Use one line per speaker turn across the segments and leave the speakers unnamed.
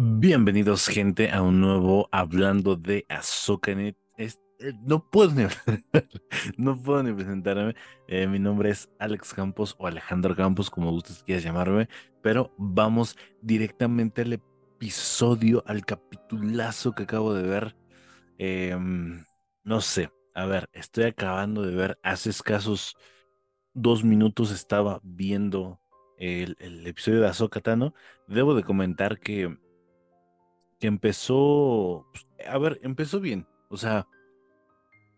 Bienvenidos, gente, a un nuevo Hablando de. Es- eh, no puedo ni, no puedo ni presentarme. Eh, mi nombre es Alex Campos o Alejandro Campos, como ustedes quieran llamarme, pero vamos directamente al episodio, al capitulazo que acabo de ver. Em, no sé, a ver, estoy acabando de ver, hace escasos dos minutos estaba viendo el, el episodio de Tano. Debo de comentar que que empezó, pues, a ver, empezó bien, o sea,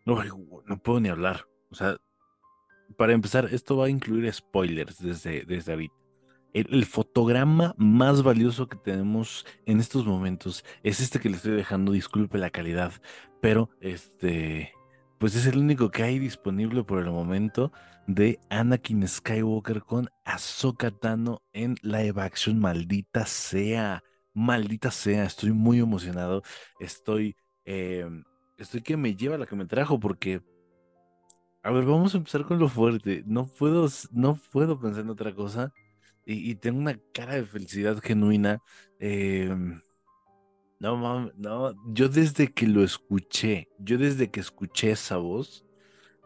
no, no puedo ni hablar, o sea, para empezar, esto va a incluir spoilers desde, desde ahorita. El, fotograma más valioso que tenemos en estos momentos es este que le estoy dejando, disculpe la calidad, pero este, pues es el único que hay disponible por el momento de Anakin Skywalker con Ahsoka Tano en live action, maldita sea. Maldita sea, estoy muy emocionado. Estoy, eh, estoy que me lleva la que me trajo porque, a ver, vamos a empezar con lo fuerte. No puedo, no puedo pensar en otra cosa y, tengo una cara de felicidad genuina. em, no, no, yo desde que lo escuché, yo desde que escuché esa voz,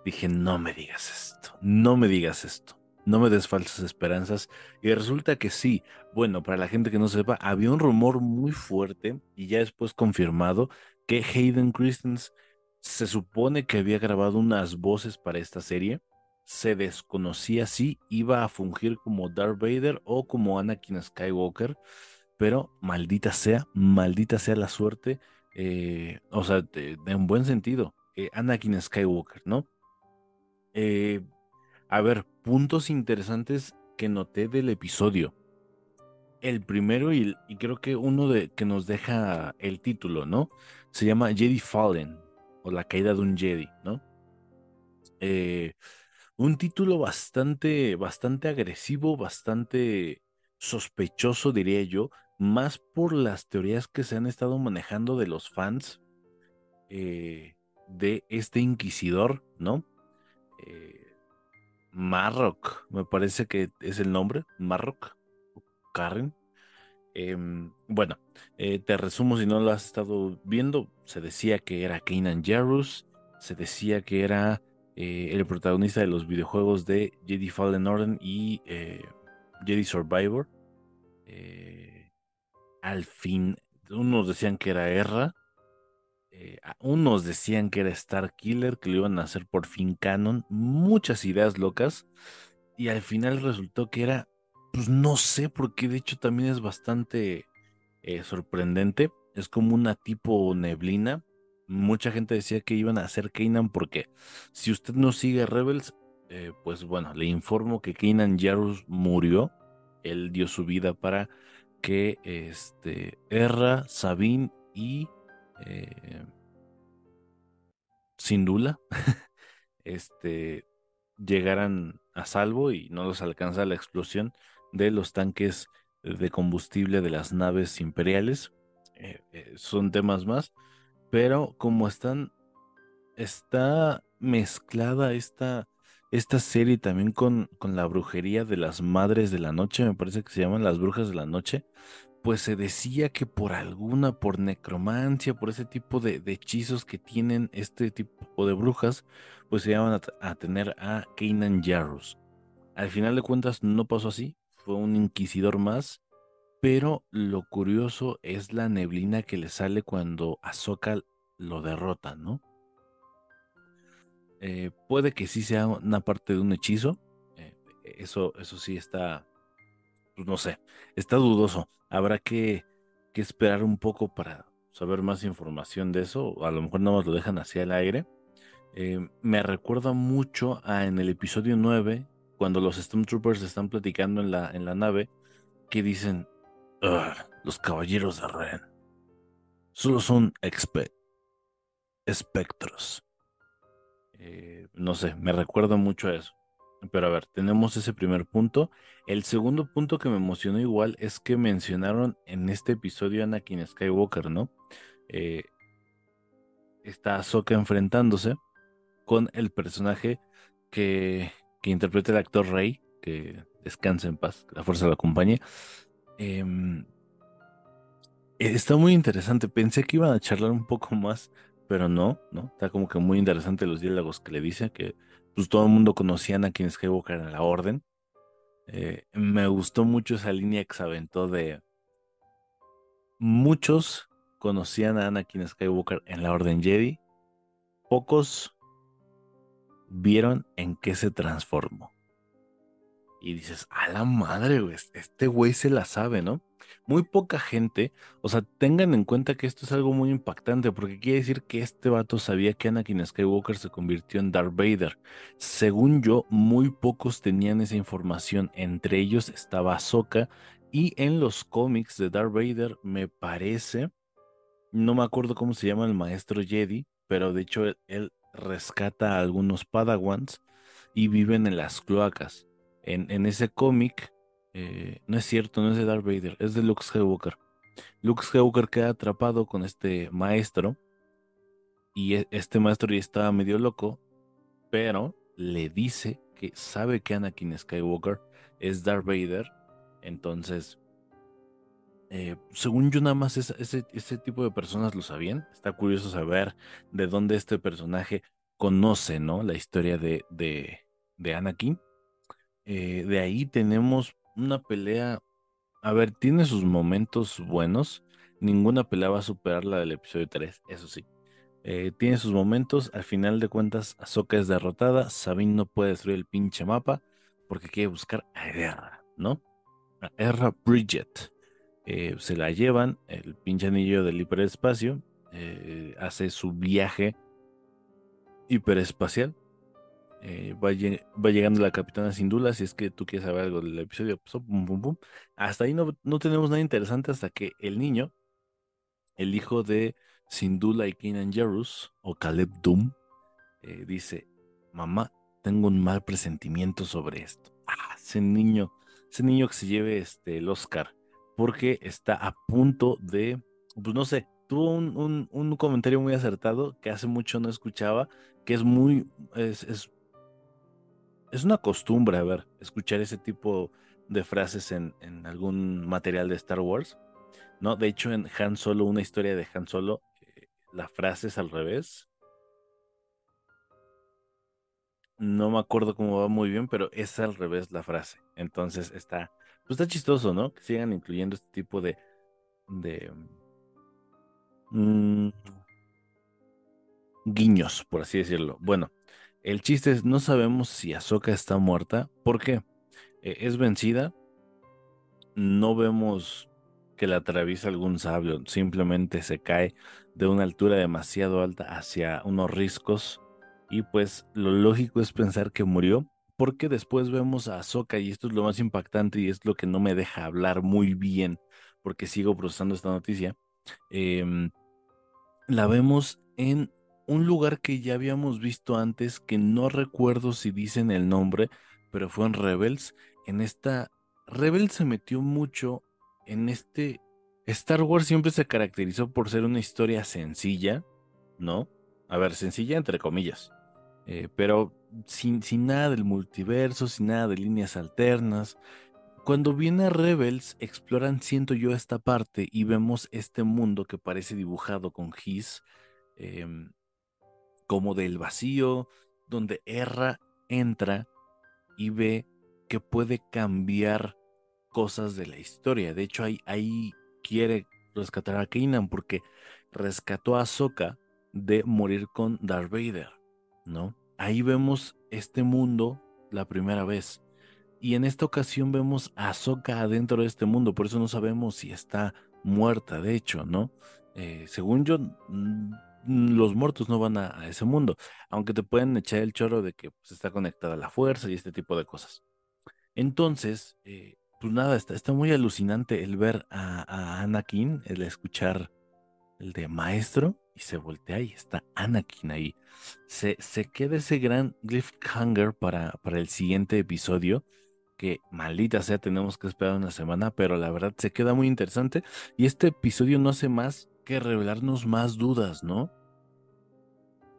dije, no me digas esto, no me digas esto, no me des falsas esperanzas. Y resulta que sí, bueno, para la gente que no sepa, había un rumor muy fuerte y ya después confirmado que Hayden Christensen se supone que había grabado unas voces para esta serie. Se desconocía si iba a fungir como Darth Vader o como Anakin Skywalker pero maldita sea, maldita sea la suerte, eh, o sea, un buen sentido, eh, Anakin Skywalker, ¿no? Eh, a ver, puntos interesantes que noté del episodio. El primero y, creo que uno de que nos deja el título, ¿no? Se llama Jedi Fallen o la caída de un Jedi, ¿no? Eh, un título bastante, bastante agresivo, bastante sospechoso, diría yo, más por las teorías que se han estado manejando de los fans eh, de este inquisidor, ¿no? Eh, Marrock, me parece que es el nombre, Marrock, Karen. Em, bueno, eh, te resumo si no lo has estado viendo. Se decía que era Kanan Jarrus, se decía que era eh, el protagonista de los videojuegos de Jedi Fallen Order y eh, Jedi Survivor. Al fin, unos decían que era Erra, eh, unos decían que era Star Killer, que lo iban a hacer por fin canon, muchas ideas locas, y al final resultó que era, pues no sé, porque de hecho también es bastante eh, sorprendente, es como una tipo neblina. Mucha gente decía que iban a hacer Kanan porque si usted no sigue Rebels, eh, pues bueno, le informo que Kanan Jarrus murió, él dio su vida para que este Erra, Sabine y eh, Syndulla este, llegaran a salvo y no los alcanza la explosión de los tanques de combustible de las naves imperiales. Eh, eh, son temas más, pero como están, está mezclada esta, esta serie también con, con la brujería de las madres de la noche, me parece que se llaman las brujas de la noche pues se decía que por alguna, por necromancia, por ese tipo de, hechizos que tienen este tipo de brujas, pues se iban a tener a Kanan Jarrus. Al final de cuentas no pasó así, fue un inquisidor más, pero lo curioso es la neblina que le sale cuando Ahsoka lo derrota, ¿no? Eh, puede que sí sea una parte de un hechizo, eh, eso, eso sí está pues no sé, está dudoso. Habrá que, esperar un poco para saber más información de eso, a lo mejor nada más lo dejan hacia el aire. Eh, me recuerda mucho a en el episodio 9, cuando los Stormtroopers están platicando en la, nave, que dicen, "Ugh, los caballeros de Ren solo son espectros. Eh, no sé, me recuerda mucho a eso. Pero a ver, tenemos ese primer punto. El segundo punto que me emocionó igual es que mencionaron en este episodio Anakin Skywalker, ¿no? Eh, está Ahsoka enfrentándose con el personaje que, que interpreta el actor Rey, que descanse en paz, que la fuerza lo acompañe. Em, Está muy interesante. Pensé que iban a charlar un poco más, pero no, ¿no? Está como que muy interesante los diálogos que le dice, que pues todo el mundo conocía a Anakin Skywalker en la Orden. Eh, me gustó mucho esa línea que se aventó de muchos conocían a Anakin Skywalker en la Orden Jedi, pocos vieron en qué se transformó. Y dices, a la madre, güey, este güey se la sabe, ¿no? Muy poca gente, o sea, tengan en cuenta que esto es algo muy impactante, porque quiere decir que este vato sabía que Anakin Skywalker se convirtió en Darth Vader. Según yo, muy pocos tenían esa información, entre ellos estaba Ahsoka, y en los cómics de Darth Vader, me parece, no me acuerdo cómo se llama el maestro Jedi, pero de hecho él, rescata a algunos Padawans y viven en las cloacas en, ese cómic, eh, no es cierto, no es de Darth Vader, es de Luke Skywalker. Luke Skywalker queda atrapado con este maestro y e, este maestro ya estaba medio loco, pero le dice que sabe que Anakin Skywalker es Darth Vader, entonces, eh, según yo nada más ese, tipo de personas lo sabían, está curioso saber de dónde este personaje conoce, ¿no? La historia de, de, de Anakin eh, de ahí tenemos una pelea. A ver, tiene sus momentos buenos. Ninguna pelea va a superar la del episodio 3, eso sí. Eh, tiene sus momentos. Al final de cuentas, Ahsoka es derrotada. Sabine no puede destruir el pinche mapa porque quiere buscar a Erra, ¿no? A Erra Bridget. Eh, se la llevan, el pinche anillo del hiperespacio. hace su viaje hiperespacial eh, va, llegando la capitana Sindula, si es que tú quieres saber algo del episodio, pues, hasta ahí no, no, tenemos nada interesante hasta que el niño, el hijo de Sindula y Kenan Jarus, o Caleb Doom, eh, dice, mamá, tengo un mal presentimiento sobre esto. Ah, ese niño, ese niño que se lleve este, el Oscar, porque está a punto de, pues no sé, tuvo un, un, comentario muy acertado que hace mucho no escuchaba, que es muy, es, es es una costumbre, a ver, escuchar ese tipo de frases en, algún material de Star Wars, ¿no? De hecho, en Han Solo, una historia de Han Solo, eh, la frase es al revés. No me acuerdo cómo va muy bien, pero es al revés la frase. Entonces está, pues está chistoso, ¿no? Que sigan incluyendo este tipo de, de mm, guiños, por así decirlo. Bueno, el chiste es, no sabemos si Ahsoka está muerta. ¿Por qué? Eh, es vencida. No vemos que la atraviesa algún sabio. Simplemente se cae de una altura demasiado alta hacia unos riscos. Y pues lo lógico es pensar que murió. Porque después vemos a Ahsoka y esto es lo más impactante y es lo que no me deja hablar muy bien porque sigo procesando esta noticia. Em, la vemos en un lugar que ya habíamos visto antes, que no recuerdo si dicen el nombre, pero fue en Rebels. En esta, Rebels se metió mucho en este... Star Wars siempre se caracterizó por ser una historia sencilla, ¿no? A ver, sencilla entre comillas, eh, pero sin, sin nada del multiverso, sin nada de líneas alternas. Cuando viene Rebels, exploran, siento yo, esta parte y vemos este mundo que parece dibujado con gis, em, como del vacío, donde Erra entra y ve que puede cambiar cosas de la historia. De hecho, ahí, quiere rescatar a Kanan porque rescató a Sokka de morir con Darth Vader, ¿no? Ahí vemos este mundo la primera vez. Y en esta ocasión vemos a Sokka adentro de este mundo, por eso no sabemos si está muerta, de hecho, ¿no? Eh, según yo, los muertos no van a, ese mundo, aunque te pueden echar el chorro de que pues, está conectada a la fuerza y este tipo de cosas. Entonces, eh, pues nada, está, está, muy alucinante el ver a, Anakin, el escuchar el de maestro y se voltea y está Anakin ahí. Se, se queda ese gran cliffhanger para, para el siguiente episodio que maldita sea, tenemos que esperar una semana, pero la verdad se queda muy interesante y este episodio no hace más que revelarnos más dudas, ¿no?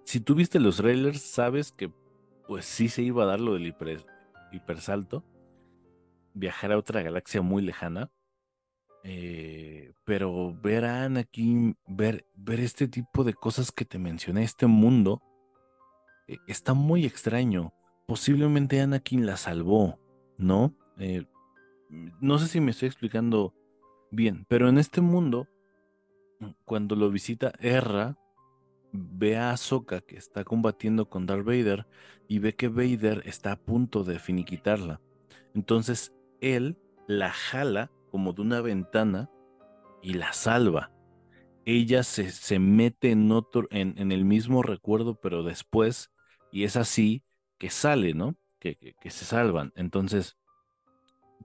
Si tú viste los trailers, sabes que pues sí se iba a dar lo del hiper, hipersalto, viajar a otra galaxia muy lejana. Eh, pero ver a Anakin, ver, ver este tipo de cosas que te mencioné, este mundo, eh, está muy extraño. Posiblemente Anakin la salvó, ¿no? Eh, no sé si me estoy explicando bien, pero en este mundo, cuando lo visita Erra, ve a Ahsoka que está combatiendo con Darth Vader y ve que Vader está a punto de finiquitarla. Entonces él la jala como de una ventana y la salva. Ella se, se mete en, otro, en, en, el mismo recuerdo, pero después, y es así que sale, ¿no? Que, que, se salvan. Entonces,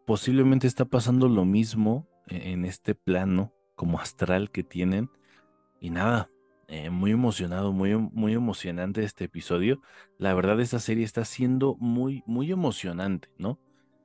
posiblemente está pasando lo mismo en, en este plano como astral que tienen. Y nada, eh, muy emocionado, muy, muy emocionante este episodio. La verdad, esta serie está siendo muy, muy emocionante, ¿no?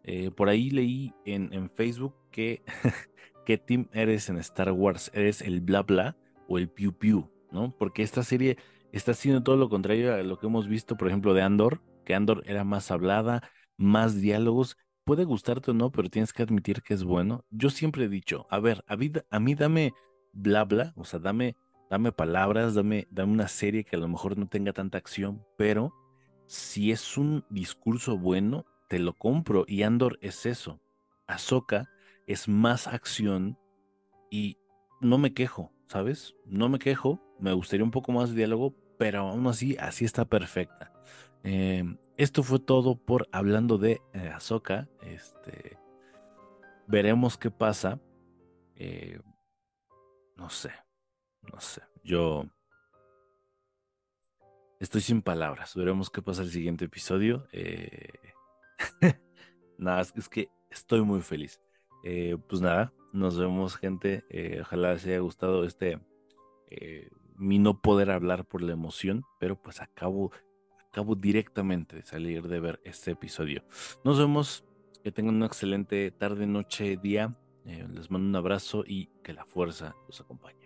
Eh, por ahí leí en, en Facebook que qué team eres en Star Wars. ¿Eres el bla bla o el piu piu? ¿No? Porque esta serie está haciendo todo lo contrario a lo que hemos visto, por ejemplo, de Andor, que Andor era más hablada, más diálogos. Puede gustarte o no, pero tienes que admitir que es bueno. Yo siempre he dicho, a ver, a mí, dame bla bla, o sea, dame dame palabras, dame, dame una serie que a lo mejor no tenga tanta acción, pero si es un discurso bueno, te lo compro. Y Andor es eso. Ahsoka es más acción y no me quejo, ¿sabes? No me quejo, me gustaría un poco más de diálogo, pero aún así, así está perfecta. Eh, esto fue todo por hablando de eh, Ahsoka. Este, veremos qué pasa. Eh, no sé, no sé, yo estoy sin palabras. Veremos qué pasa el siguiente episodio. Eh... nada, es que estoy muy feliz. Eh, pues nada, nos vemos gente. Ojalá les haya gustado este mi no poder hablar por la emoción, pero pues acabo, acabo directamente de salir de ver este episodio. Nos vemos. Que tengan una excelente tarde, noche, día. les mando un abrazo y que la fuerza los acompañe.